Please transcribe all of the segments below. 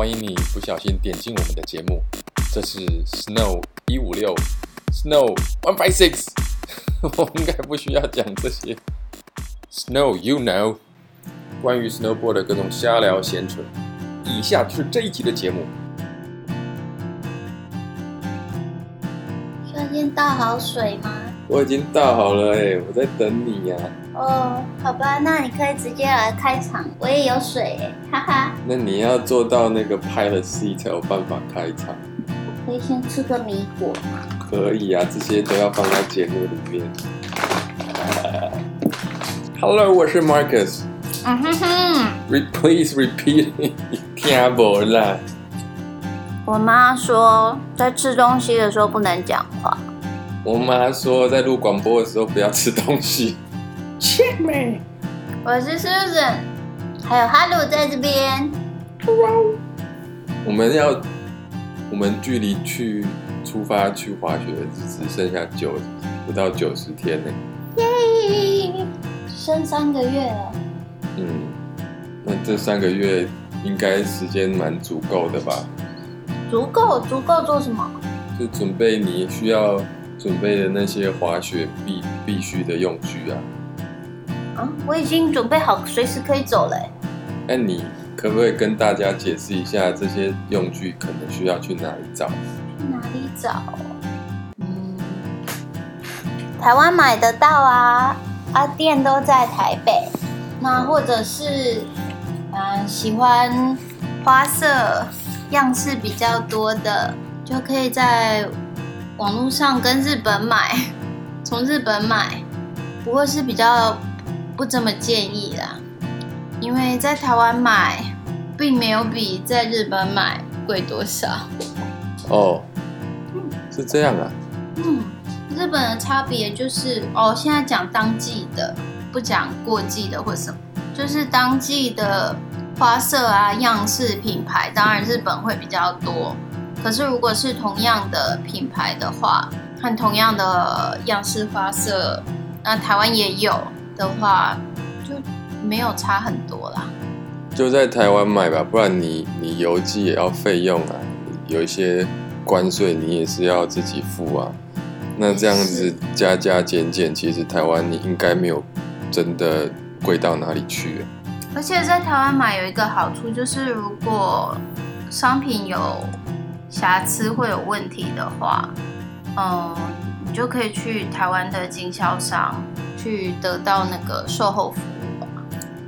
欢迎你不小心点进我们的节目，这是 Snow 一五六，Snow one five six，我应该不需要讲这些。Snow you know，关于 Snowboard 的各种瞎聊闲扯。以下就是这一集的节目。需要先倒好水吗？我已经倒好了哎，我在等你呀、啊。哦，好吧，那你可以直接来开场，我也有水哎，哈哈。那你要做到那个 pilot seat 才有办法开场。我可以先吃个米果吗？可以啊，这些都要放在节目里面。Hello，我是 Marcus。嗯哼哼。Please repeat，听不啦。我妈说，在吃东西的时候不能讲话。我妈说，在录广播的时候不要吃东西。我是 Susan，还有 Hello 在这边。我们要，我们距离去出发去滑雪只剩下九不到九十天呢。耶，剩三个月了。嗯，那这三个月应该时间蛮足够的吧？足够，足够做什么？就准备你需要准备的那些滑雪必必须的用具啊。啊，我已经准备好，随时可以走了。那你可不可以跟大家解释一下这些用具可能需要去哪里找？去哪里找？嗯，台湾买得到啊，啊，店都在台北。那或者是，嗯、呃，喜欢花色样式比较多的，就可以在网络上跟日本买，从日本买，不过是比较。不这么建议啦，因为在台湾买，并没有比在日本买贵多少。哦，是这样啊。嗯，日本的差别就是，哦，现在讲当季的，不讲过季的或什么，就是当季的花色啊、样式、品牌，当然日本会比较多。可是如果是同样的品牌的话，和同样的样式花色，那台湾也有。的话就没有差很多啦，就在台湾买吧，不然你你邮寄也要费用啊，有一些关税你也是要自己付啊。那这样子加加减减，其实台湾你应该没有真的贵到哪里去。而且在台湾买有一个好处，就是如果商品有瑕疵会有问题的话，嗯，你就可以去台湾的经销商。去得到那个售后服务吧。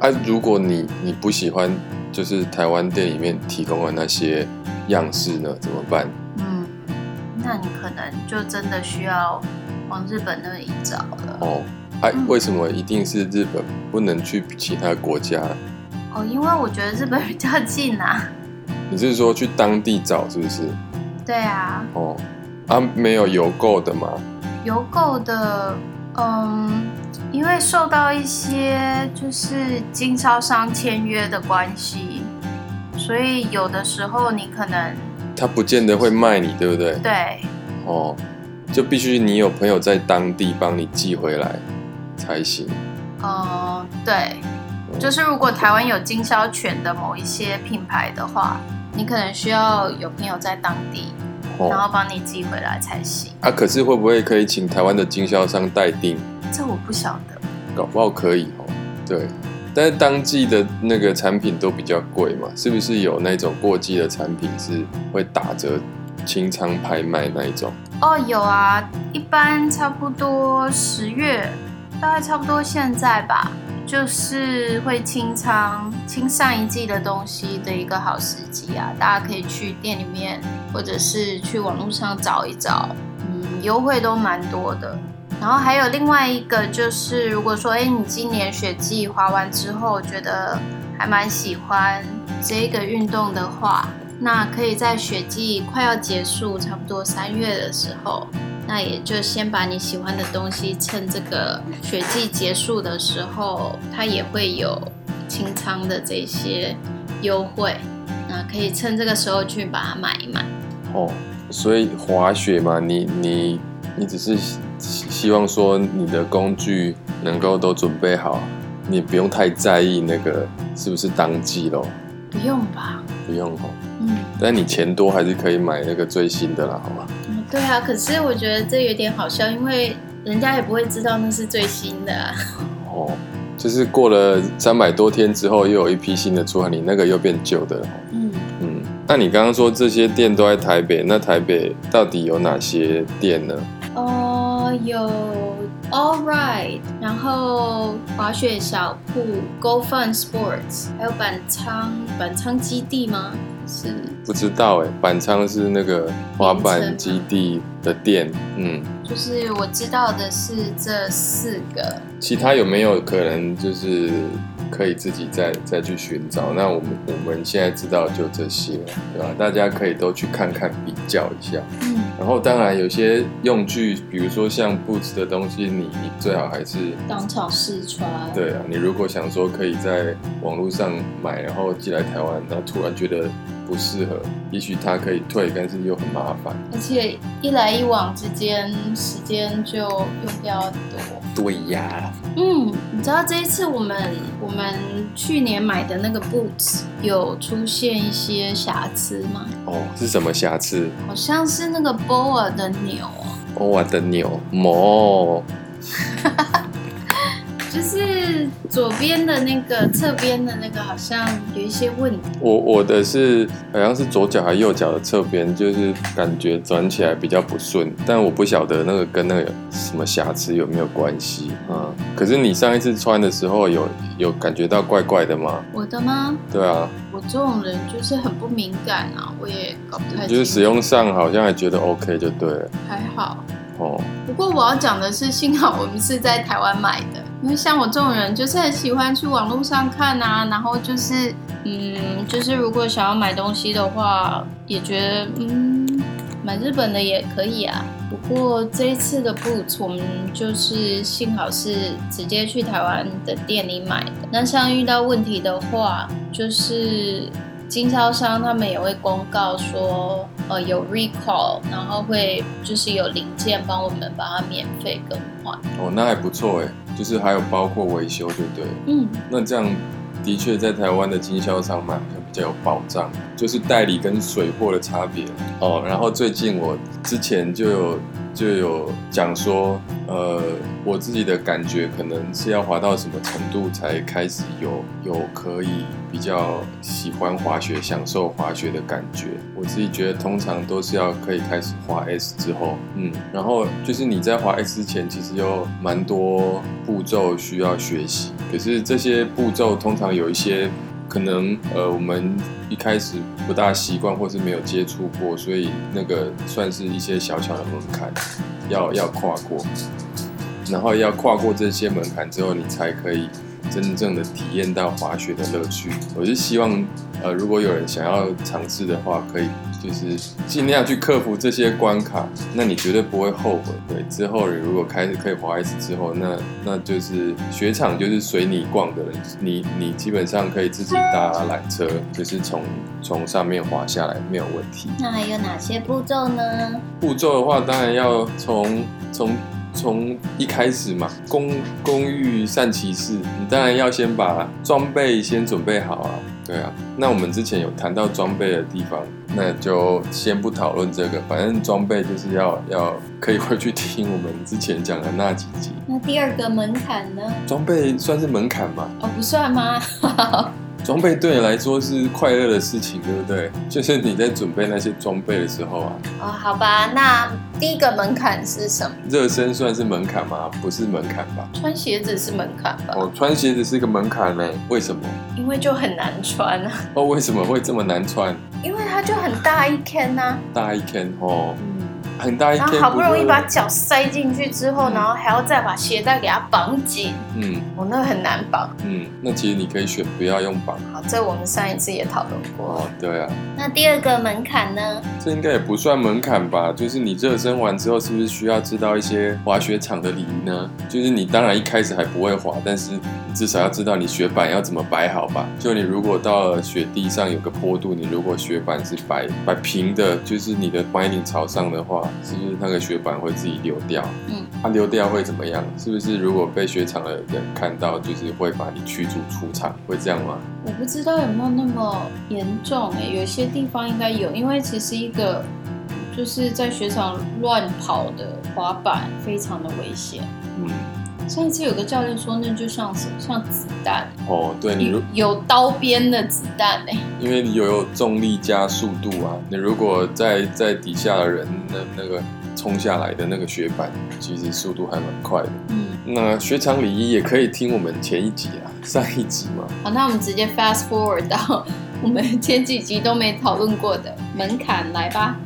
啊，如果你你不喜欢，就是台湾店里面提供的那些样式呢，怎么办？嗯，那你可能就真的需要往日本那里找了。哦，哎、啊，为什么一定是日本，不能去其他国家？哦，因为我觉得日本比较近啊。你是说去当地找是不是？对啊。哦，啊，没有邮购的吗？邮购的，嗯。因为受到一些就是经销商签约的关系，所以有的时候你可能他不见得会卖你，对不对？对。哦，就必须你有朋友在当地帮你寄回来才行。哦、嗯，对，就是如果台湾有经销权的某一些品牌的话，你可能需要有朋友在当地，哦、然后帮你寄回来才行。啊，可是会不会可以请台湾的经销商代订？这我不晓得，搞不好可以哦。对，但是当季的那个产品都比较贵嘛，是不是有那种过季的产品是会打折清仓拍卖那一种？哦，有啊，一般差不多十月，大概差不多现在吧，就是会清仓清上一季的东西的一个好时机啊，大家可以去店里面或者是去网络上找一找，嗯，优惠都蛮多的。然后还有另外一个，就是如果说，哎，你今年雪季滑完之后，觉得还蛮喜欢这个运动的话，那可以在雪季快要结束，差不多三月的时候，那也就先把你喜欢的东西，趁这个雪季结束的时候，它也会有清仓的这些优惠，那可以趁这个时候去把它买一买。哦，所以滑雪嘛，你你你只是。希望说你的工具能够都准备好，你不用太在意那个是不是当季咯。不用吧？不用哦。嗯，但你钱多还是可以买那个最新的啦，好吧？嗯，对啊，可是我觉得这有点好笑，因为人家也不会知道那是最新的啊。哦，就是过了三百多天之后，又有一批新的出来，你那个又变旧的了。嗯嗯，那你刚刚说这些店都在台北，那台北到底有哪些店呢？哦，有 All Right，然后滑雪小铺 Go Fun Sports，还有板仓板仓基地吗？是不知道哎，板仓是那个滑板基地的店，嗯，就是我知道的是这四个，其他有没有可能就是？可以自己再再去寻找。那我们我们现在知道就这些，对吧？大家可以都去看看比较一下。嗯。然后当然有些用具，比如说像 Boots 的东西，你你最好还是当场试穿。对啊，你如果想说可以在网络上买，然后寄来台湾，然后突然觉得不适合，也许他可以退，但是又很麻烦。而且一来一往之间，时间就用比较多。对呀。嗯，你知道这一次我们我们去年买的那个 boots 有出现一些瑕疵吗？哦，是什么瑕疵？好像是那个 BOA 的钮。BOA 的钮，膜。就是左边的那个侧边的那个好像有一些问题。我我的是好像是左脚还右脚的侧边，就是感觉转起来比较不顺，但我不晓得那个跟那个什么瑕疵有没有关系啊？可是你上一次穿的时候有有感觉到怪怪的吗？我的吗？对啊，我这种人就是很不敏感啊，我也搞不太。就是使用上好像还觉得 OK 就对了，还好哦。不过我要讲的是，幸好我们是在台湾买的。因为像我这种人，就是很喜欢去网络上看啊，然后就是，嗯，就是如果想要买东西的话，也觉得，嗯，买日本的也可以啊。不过这一次的 boots，我们就是幸好是直接去台湾的店里买的。那像遇到问题的话，就是经销商他们也会公告说，呃，有 recall，然后会就是有零件帮我们把它免费更换。哦，那还不错哎。就是还有包括维修，对不对？嗯，那这样的确在台湾的经销商买比较有保障，就是代理跟水货的差别哦。然后最近我之前就有就有讲说，呃，我自己的感觉可能是要滑到什么程度才开始有有可以比较喜欢滑雪、享受滑雪的感觉。我自己觉得通常都是要可以开始滑 S 之后，嗯，然后就是你在滑 S 之前，其实有蛮多步骤需要学习。可是这些步骤通常有一些可能，呃，我们一开始不大习惯或是没有接触过，所以那个算是一些小小的门槛，要要跨过。然后要跨过这些门槛之后，你才可以真正的体验到滑雪的乐趣。我是希望。呃，如果有人想要尝试的话，可以就是尽量去克服这些关卡，那你绝对不会后悔。对，之后你如果开始可以滑一次之后，那那就是雪场就是随你逛的，你你基本上可以自己搭缆车，就是从从上面滑下来没有问题。那还有哪些步骤呢？步骤的话，当然要从从从一开始嘛，工工欲善其事，你当然要先把装备先准备好啊。对啊，那我们之前有谈到装备的地方，那就先不讨论这个，反正装备就是要要可以回去听我们之前讲的那几集。那第二个门槛呢？装备算是门槛吗？哦，不算吗？装备对你来说是快乐的事情，对不对？就是你在准备那些装备的时候啊。哦，好吧，那第一个门槛是什么？热身算是门槛吗？不是门槛吧？穿鞋子是门槛吧？哦，穿鞋子是一个门槛呢？为什么？因为就很难穿啊。哦，为什么会这么难穿？因为它就很大一坑啊。大一坑哦。很大一天，然后好不容易把脚塞进去之后，嗯、然后还要再把鞋带给它绑紧。嗯，我、哦、那个很难绑。嗯，那其实你可以选不要用绑。好，这我们上一次也讨论过。哦，对啊。那第二个门槛呢？这应该也不算门槛吧？就是你热身完之后，是不是需要知道一些滑雪场的礼仪呢？就是你当然一开始还不会滑，但是你至少要知道你雪板要怎么摆好吧？就你如果到了雪地上有个坡度，你如果雪板是摆摆平的，就是你的板顶朝上的话。是不是那个雪板会自己流掉？嗯，它、啊、流掉会怎么样？是不是如果被雪场的人看到，就是会把你驱逐出场？会这样吗？我不知道有没有那么严重诶、欸，有些地方应该有，因为其实一个就是在雪场乱跑的滑板非常的危险。嗯。上一次有个教练说，那就像什么像子弹哦，对你有，有刀边的子弹呢？因为你有，有重力加速度啊，你如果在在底下的人那那个冲下来的那个雪板，其实速度还蛮快的。嗯，那雪场礼仪也可以听我们前一集啊，上一集嘛。好，那我们直接 fast forward 到 我们前几集都没讨论过的门槛来吧。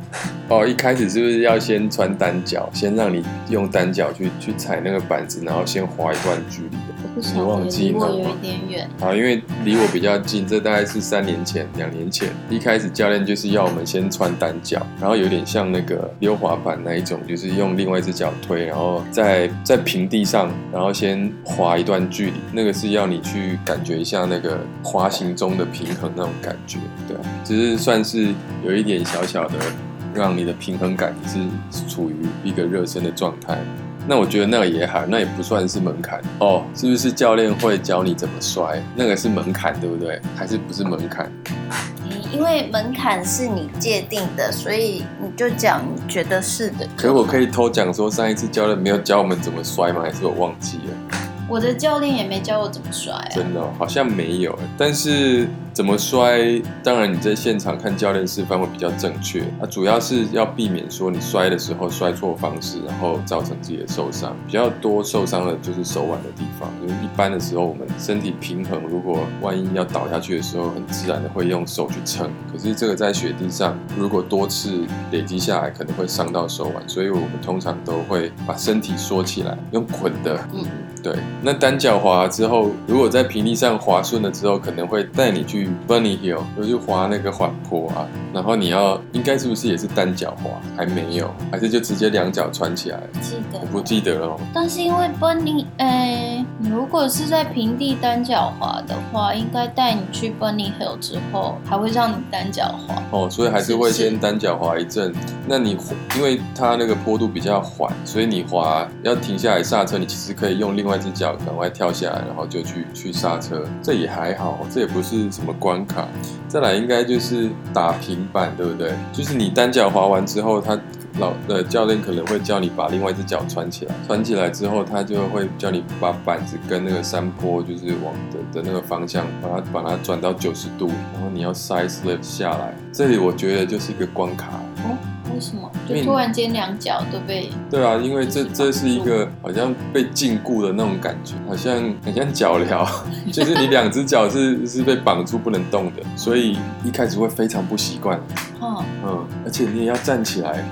哦，一开始是不是要先穿单脚，先让你用单脚去去踩那个板子，然后先滑一段距离的？我忘记了吗？离我有一点远。好，因为离我比较近，这大概是三年前、两年前。一开始教练就是要我们先穿单脚，然后有点像那个溜滑板那一种，就是用另外一只脚推，然后在在平地上，然后先滑一段距离。那个是要你去感觉一下那个滑行中的平衡那种感觉，对，只是算是有一点小小的。让你的平衡感是处于一个热身的状态，那我觉得那个也好，那也不算是门槛哦。是不是教练会教你怎么摔？那个是门槛，对不对？还是不是门槛？因为门槛是你界定的，所以你就讲你觉得是的。可是我可以偷讲说，上一次教练没有教我们怎么摔吗？还是我忘记了？我的教练也没教我怎么摔啊。真的哦，好像没有。但是。怎么摔？当然你在现场看教练示范会比较正确。啊主要是要避免说你摔的时候摔错方式，然后造成自己的受伤。比较多受伤的就是手腕的地方。因为一般的时候我们身体平衡，如果万一要倒下去的时候，很自然的会用手去撑。可是这个在雪地上，如果多次累积下来，可能会伤到手腕。所以我们通常都会把身体缩起来，用捆的。嗯，对。那单脚滑之后，如果在平地上滑顺了之后，可能会带你去。Bunny Hill，我就滑那个缓坡啊，然后你要应该是不是也是单脚滑？还没有，还是就直接两脚穿起来？记得，我不记得了。但是因为 Bunny，哎，你如果是在平地单脚滑的话，应该带你去 Bunny Hill 之后，还会让你单脚滑。哦，所以还是会先单脚滑一阵。是是，那你因为它那个坡度比较缓，所以你滑要停下来刹车，你其实可以用另外一只脚赶快跳下来，然后就去去刹车，这也还好，这也不是什么关卡。再来应该就是打平板，对不对？就是你单脚滑完之后，他老的教练可能会叫你把另外一只脚穿起来，穿起来之后，他就会叫你把板子跟那个山坡就是往的的那个方向，把它把它转到九十度，然后你要 side slip 下来。这里我觉得就是一个关卡。为什么？就突然间两脚都被？对啊，因为这这是一个好像被禁锢的那种感觉，好像很像脚镣，就是你两只脚是 是被绑住不能动的，所以一开始会非常不习惯。嗯嗯，而且你也要站起来。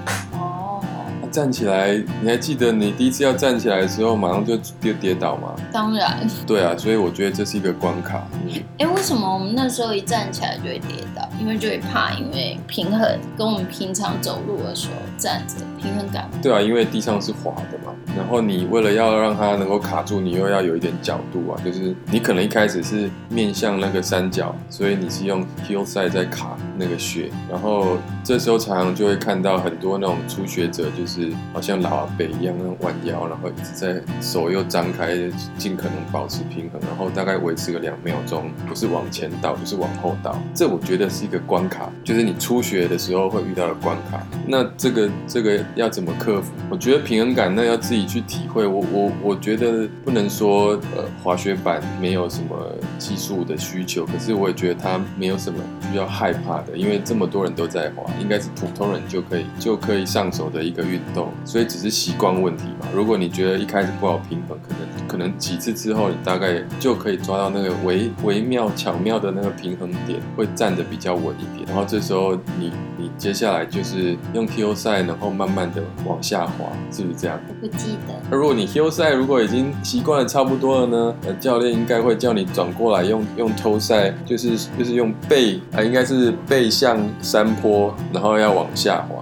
站起来，你还记得你第一次要站起来的时候，马上就跌跌倒吗？当然。对啊，所以我觉得这是一个关卡。哎、欸，为什么我们那时候一站起来就会跌倒？因为就会怕，因为平衡跟我们平常走路的时候站着平衡感。对啊，因为地上是滑的嘛，然后你为了要让它能够卡住，你又要有一点角度啊，就是你可能一开始是面向那个山脚，所以你是用 heel side 在卡那个雪，然后这时候常常就会看到很多那种初学者，就是。好像老阿伯一样，弯腰，然后一直在手又张开，尽可能保持平衡，然后大概维持个两秒钟，不是往前倒，就是往后倒。这我觉得是一个关卡，就是你初学的时候会遇到的关卡。那这个这个要怎么克服？我觉得平衡感那要自己去体会。我我我觉得不能说呃滑雪板没有什么技术的需求，可是我也觉得它没有什么需要害怕的，因为这么多人都在滑，应该是普通人就可以就可以上手的一个运动。所以只是习惯问题嘛。如果你觉得一开始不好平衡，可能可能几次之后，你大概就可以抓到那个微微妙巧妙的那个平衡点，会站得比较稳一点。然后这时候你你接下来就是用 heel side，然后慢慢的往下滑，是不是这样？我不记得。那如果你 heel side 如果已经习惯了差不多了呢？呃，教练应该会叫你转过来用用 toe side，就是就是用背啊，应该是背向山坡，然后要往下滑。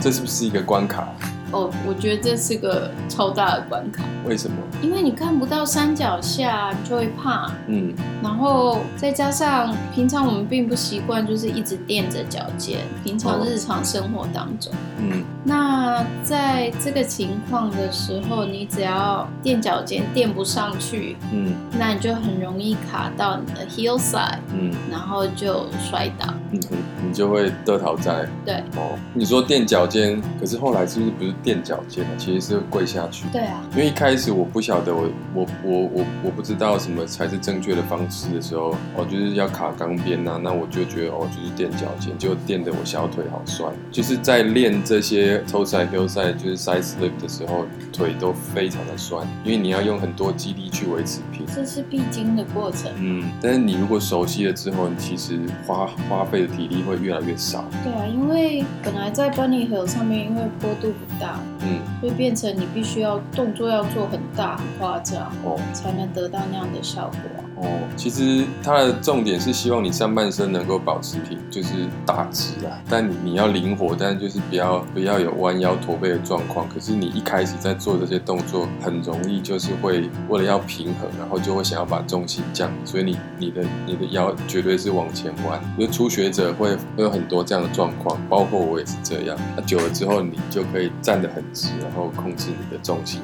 这是不是一个关卡？哦，我觉得这是个超大的关卡。为什么？因为你看不到山脚下，你就会怕。嗯，然后再加上平常我们并不习惯，就是一直垫着脚尖。平常日常生活当中，嗯，那在这个情况的时候，你只要垫脚尖垫不上去，嗯，那你就很容易卡到你的 heel side，嗯，然后就摔倒。嗯，你就会得逃债。对。哦，你说垫脚尖，可是后来是不是不是垫脚尖啊？其实是跪下去。对啊。因为一开始我不晓得我，我我我我我不知道什么才是正确的方式的时候，哦，就是要卡钢边呐，那我就觉得哦，就是垫脚尖，就垫得我小腿好酸。就是在练这些 toe side hill side 就是 side slip 的时候，腿都非常的酸，因为你要用很多肌力去维持平。这是必经的过程。嗯，但是你如果熟悉了之后，你其实花花费的体力会越来越少。对啊，因为本来在 Bunny Hill 上面，因为坡度不大，嗯，会变成你必须要动作要做很大很夸张哦，才能得到那样的效果。哦，其实它的重点是希望你上半身能够保持平，就是打直啊。但你要灵活，但就是不要不要有弯腰驼背的状况。可是你一开始在做这些动作，很容易就是会为了要平衡，然后就会想要把重心降，所以你你的你的腰绝对是往前弯。因为初学者会会有很多这样的状况，包括我也是这样。那久了之后，你就可以站得很直，然后控制你的重心。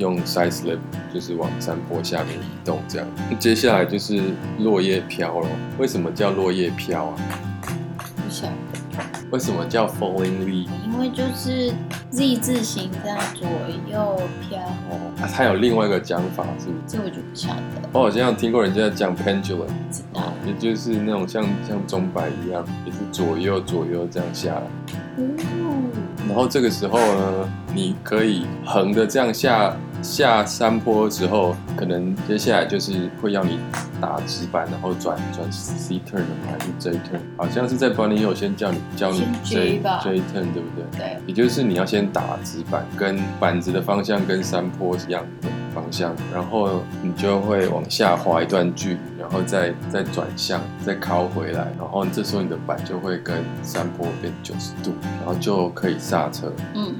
用 side slip 就是往山坡下面移动，这样。接下来就是落叶飘了。为什么叫落叶飘啊？不晓得。为什么叫 falling leaf？因为就是 Z 字形这样左右飘。哦，它有另外一个讲法，是？这我就不晓得。我好像听过人家讲 pendulum，知道。也就是那种像像钟摆一样，也是左右左右这样下来。嗯。然后这个时候呢，你可以横的这样下。下山坡之后，可能接下来就是会要你打直板，然后转转 C turn 还是 J turn？好像是在 Bunny Hill 先叫你教你 J J turn，对不对？对。也就是你要先打直板，跟板子的方向跟山坡是一样的方向，然后你就会往下滑一段距离，然后再再转向，再靠回来，然后这时候你的板就会跟山坡变九十度，然后就可以刹车。嗯。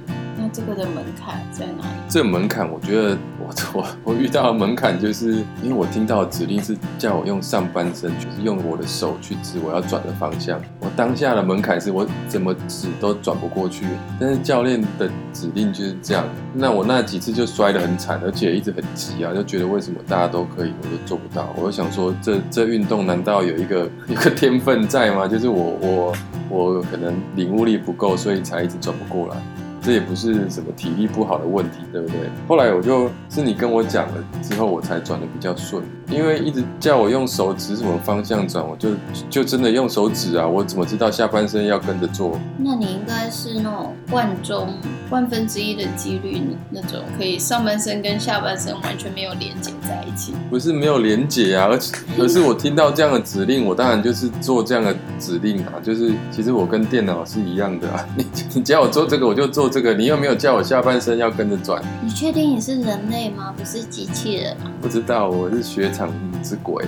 这个的门槛在哪里？这个门槛，我觉得我我 我遇到的门槛，就是因为我听到的指令是叫我用上半身，就是用我的手去指我要转的方向。我当下的门槛是我怎么指都转不过去，但是教练的指令就是这样。那我那几次就摔得很惨，而且一直很急啊，就觉得为什么大家都可以，我就做不到。我就想说，这 这运动难道有一个有个天分在吗？就是我我我可能领悟力不够，所以才一直转不过来。这也不是什么体力不好的问题，对不对？后来我就是你跟我讲了之后，我才转的比较顺。因为一直叫我用手指什么方向转，我就就真的用手指啊！我怎么知道下半身要跟着做？那你应该是那种万中万分之一的几率，那种可以上半身跟下半身完全没有连接在一起。不是没有连接啊，而且可是我听到这样的指令，我当然就是做这样的指令啊。就是其实我跟电脑是一样的啊，你你叫我做这个，我就做。这个你又没有叫我下半身要跟着转？你确定你是人类吗？不是机器人吗？不知道，我是雪场之鬼。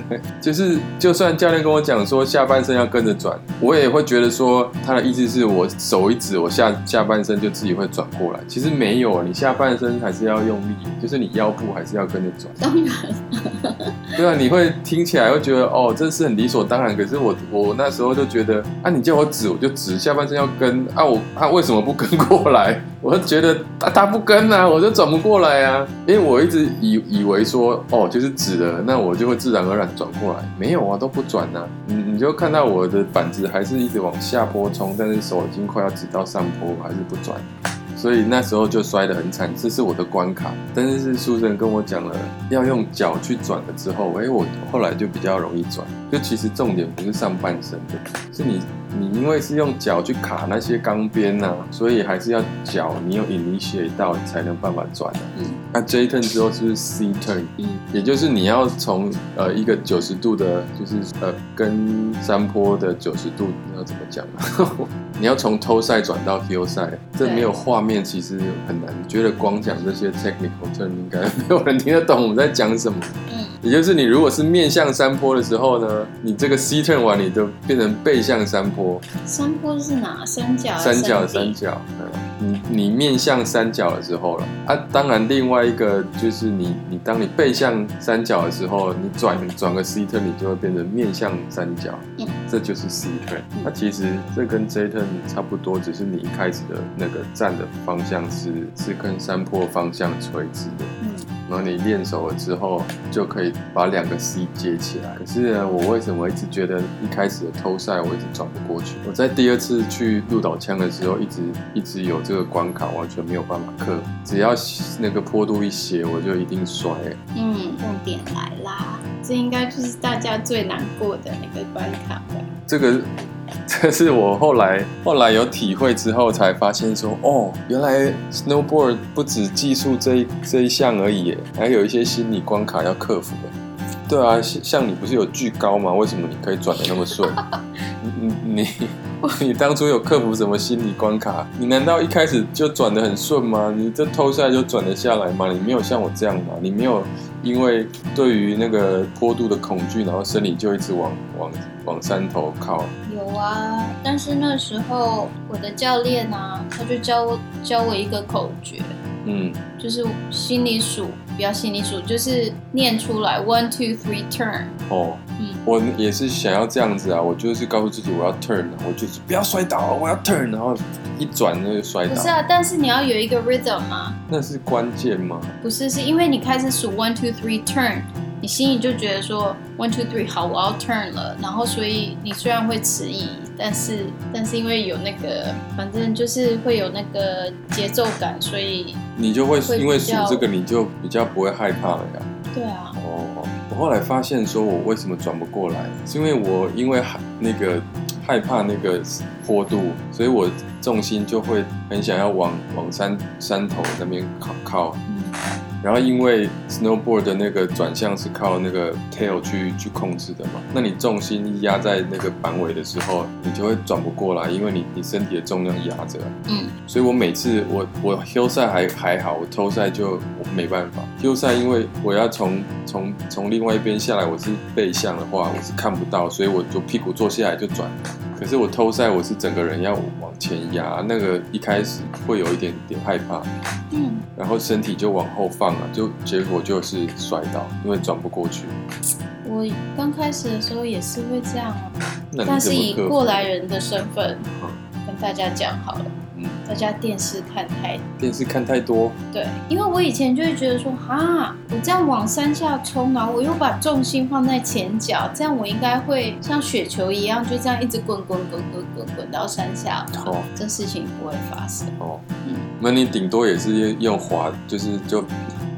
就是就算教练跟我讲说下半身要跟着转，我也会觉得说他的意思是我手一指，我下下半身就自己会转过来。其实没有，你下半身还是要用力，就是你腰部还是要跟着转。当然。对啊，你会听起来会觉得哦，这是很理所当然。可是我我那时候就觉得啊，你叫我指我就指，下半身要跟啊，我啊为什么不跟？过来，我就觉得他他不跟啊，我就转不过来啊，因为我一直以以为说哦，就是指了，那我就会自然而然转过来，没有啊，都不转啊，你你就看到我的板子还是一直往下坡冲，但是手已经快要指到上坡，还是不转，所以那时候就摔得很惨，这是我的关卡。但是是书生跟我讲了，要用脚去转了之后，哎，我后来就比较容易转，就其实重点不是上半身的，是你。你因为是用脚去卡那些钢边呐，所以还是要脚你有 initiate 到，你才能办法转的。嗯，那 J turn 之后是不是 C turn？嗯，也就是你要从呃一个九十度的，就是呃跟山坡的九十度，你要怎么讲？你要从 toe side 转到 heel side，这没有画面其实很难。觉得光讲这些 technical turn 应该没有人听得懂我们在讲什么。嗯，也就是你如果是面向山坡的时候呢，你这个 C turn 完，你就变成背向山坡。坡。山坡是哪？三角。三角，三角。嗯。你你面向三角的时候了啊。当然，另外一个就是你你当你背向三角的时候，你转转个 C turn，你就会变成面向三角。嗯，这就是 C turn。它其实这跟 J turn 差不多，只是你一开始的那个站的方向是是跟山坡方向垂直的。嗯。然后你练熟了之后，就可以把两个 C 接起来。可是呢，我为什么一直觉得一开始的偷赛我一直转不过去？我在第二次去鹿岛枪的时候，一直一直有这个关卡，完全没有办法克。只要那个坡度一斜，我就一定摔。嗯，重点来啦，这应该就是大家最难过的那个关卡吧？这个。这是我后来后来有体会之后才发现说，哦，原来 snowboard 不止技术这一这一项而已，还有一些心理关卡要克服的。对啊，像你不是有巨高吗？为什么你可以转的那么顺？你你 你当初有克服什么心理关卡？你难道一开始就转的很顺吗？你这偷下来就转得下来吗？你没有像我这样吗？你没有因为对于那个坡度的恐惧，然后身体就一直往往往山头靠？有啊，但是那时候我的教练啊，他就教我教我一个口诀。嗯，就是心里数，不要心里数，就是念出来，one two three turn。哦，嗯，我也是想要这样子啊，我就是告诉自己我要 turn，我就是不要摔倒，我要 turn，然后一转那就摔倒。不是啊，但是你要有一个 rhythm 啊。那是关键吗？不是，是因为你开始数 one two three turn。你心里就觉得说 one two three 好，我要 turn 了，然后所以你虽然会迟疑，但是但是因为有那个，反正就是会有那个节奏感，所以你就会因为数这个，你就比较不会害怕了呀。对啊。哦，我后来发现说我为什么转不过来，是因为我因为害那个害怕那个坡度，所以我重心就会很想要往往山山头那边靠靠。然后因为 snowboard 的那个转向是靠那个 tail 去去控制的嘛，那你重心一压在那个板尾的时候，你就会转不过来，因为你你身体的重量压着。嗯，所以我每次我我 hill 赛还还好，我 toe 赛就我没办法。hill 赛因为我要从从从另外一边下来，我是背向的话，我是看不到，所以我就屁股坐下来就转。可是我 toe 赛我是整个人要往前压，那个一开始会有一点点害怕。嗯，然后身体就往后放。就结果就是摔倒，因为转不过去。我刚开始的时候也是会这样啊，但是以过来人的身份跟大家讲好了。嗯，大家电视看太电视看太多。对，因为我以前就会觉得说，哈，我这样往山下冲，然后我又把重心放在前脚，这样我应该会像雪球一样，就这样一直滚滚滚滚滚滚到山下。哦，这事情不会发生。哦，嗯，那你顶多也是用滑，就是就。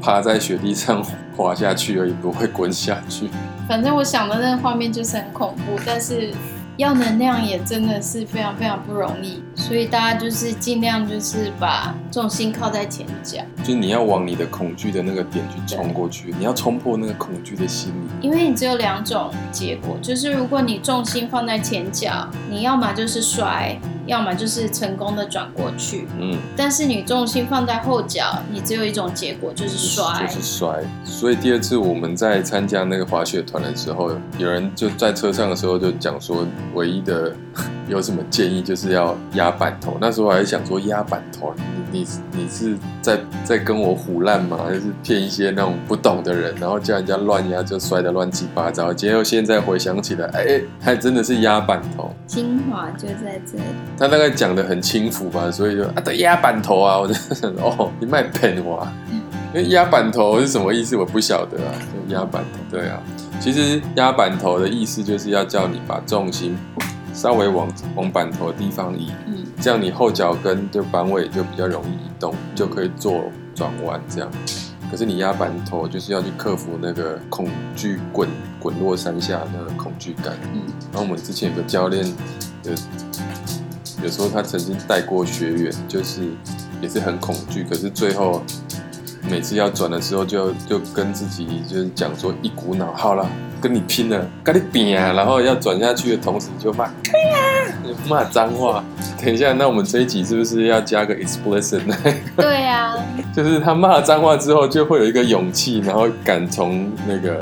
趴在雪地上滑下去而已，不会滚下去。反正我想的那个画面就是很恐怖，但是要能量也真的是非常非常不容易。所以大家就是尽量就是把重心靠在前脚，就是你要往你的恐惧的那个点去冲过去，你要冲破那个恐惧的心理。因为你只有两种结果，就是如果你重心放在前脚，你要么就是摔。要么就是成功的转过去，嗯，但是你重心放在后脚，你只有一种结果就是摔，就是摔。所以第二次我们在参加那个滑雪团的时候，有人就在车上的时候就讲说，唯一的 有什么建议就是要压板头。那时候我还想说压板头，你你你是在在跟我胡烂吗？还是骗一些那种不懂的人，然后叫人家乱压就摔得乱七八糟。结果现在回想起来，哎，还真的是压板头，精华就在这里。他大概讲的很轻浮吧，所以就啊，对，压板头啊，我就想哦，你卖骗我，因为压板头是什么意思？我不晓得啊，压板头，对啊，其实压板头的意思就是要叫你把重心稍微往往板头的地方移，嗯，这样你后脚跟就板尾就比较容易移动，就可以做转弯这样。可是你压板头就是要去克服那个恐惧滚滚落山下那个恐惧感，嗯，然后我们之前有个教练的。有时候他曾经带过学员，就是也是很恐惧，可是最后每次要转的时候就，就跟自己就是讲说一股脑，好了，跟你拼了，跟你拼啊！然后要转下去的同时就骂，骂脏话。等一下，那我们这一集是不是要加个 explicit 呢？对呀、啊，就是他骂了脏话之后，就会有一个勇气，然后敢从那个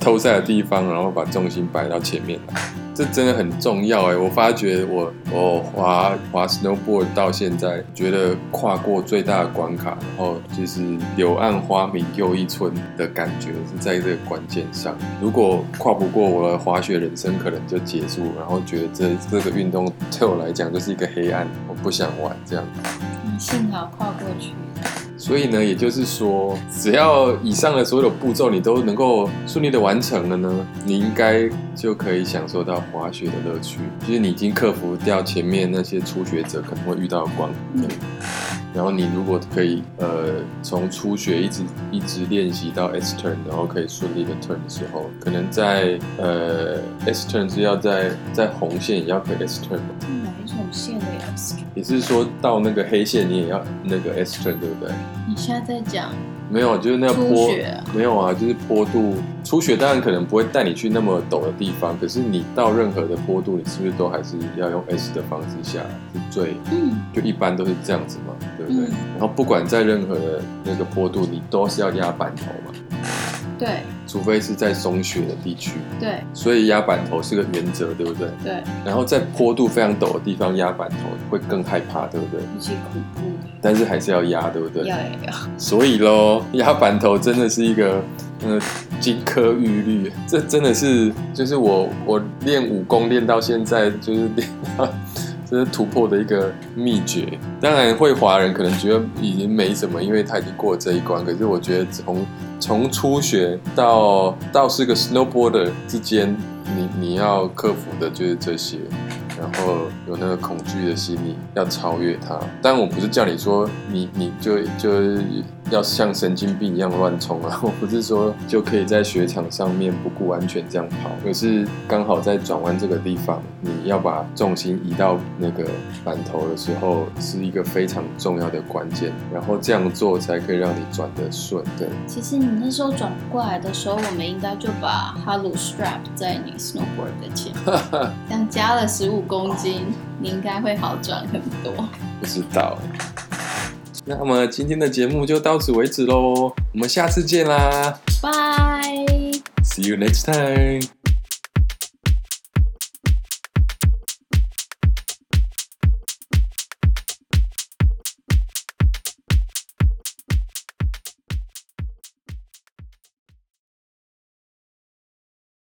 偷赛的地方，然后把重心摆到前面来。这真的很重要哎！我发觉我我滑滑 snowboard 到现在，觉得跨过最大的关卡，然后就是柳暗花明又一村的感觉是在这个关键上。如果跨不过，我的滑雪人生可能就结束，然后觉得这这个运动 对我来讲就是一个黑暗，我不想玩这样。你，幸好跨过去。所以呢，也就是说，只要以上的所有步骤你都能够顺利的完成了呢，你应该就可以享受到滑雪的乐趣。就是你已经克服掉前面那些初学者可能会遇到的关。嗯然后你如果可以，呃，从初学一直一直练习到 S turn，然后可以顺利的 turn 的时候，可能在呃 S turn 是要在在红线也要可以 S turn 吗？哪一种线的 S turn？也是说到那个黑线你也要那个 S turn 对不对？你现在在讲？没有，就是那个坡，没有啊，就是坡度。初学当然可能不会带你去那么陡的地方，可是你到任何的坡度，你是不是都还是要用 S 的方式下来？是最，嗯，就一般都是这样子嘛，对不对？嗯、然后不管在任何的那个坡度，你都是要压板头嘛。对，除非是在松雪的地区。对，所以压板头是个原则，对不对？对。然后在坡度非常陡的地方压板头会更害怕，对不对？但是还是要压，对不对？要要要。所以喽，压板头真的是一个呃金科玉律，这真的是就是我我练武功练到现在就是练到。这是突破的一个秘诀。当然，会滑人可能觉得已经没什么，因为他已经过了这一关。可是我觉得从从初学到到是个 snowboarder 之间，你你要克服的就是这些。然后有那个恐惧的心理，要超越它。但我不是叫你说你你就就要像神经病一样乱冲啊！我不是说就可以在雪场上面不顾安全这样跑，而是刚好在转弯这个地方，你要把重心移到那个板头的时候，是一个非常重要的关键。然后这样做才可以让你转得顺。对，其实你那时候转不过来的时候，我们应该就把 Halo strap 在你 snowboard 的前面，这样加了十五。公斤，你应该会好转很多。不知道。那么今天的节目就到此为止喽，我们下次见啦，拜。See you next time.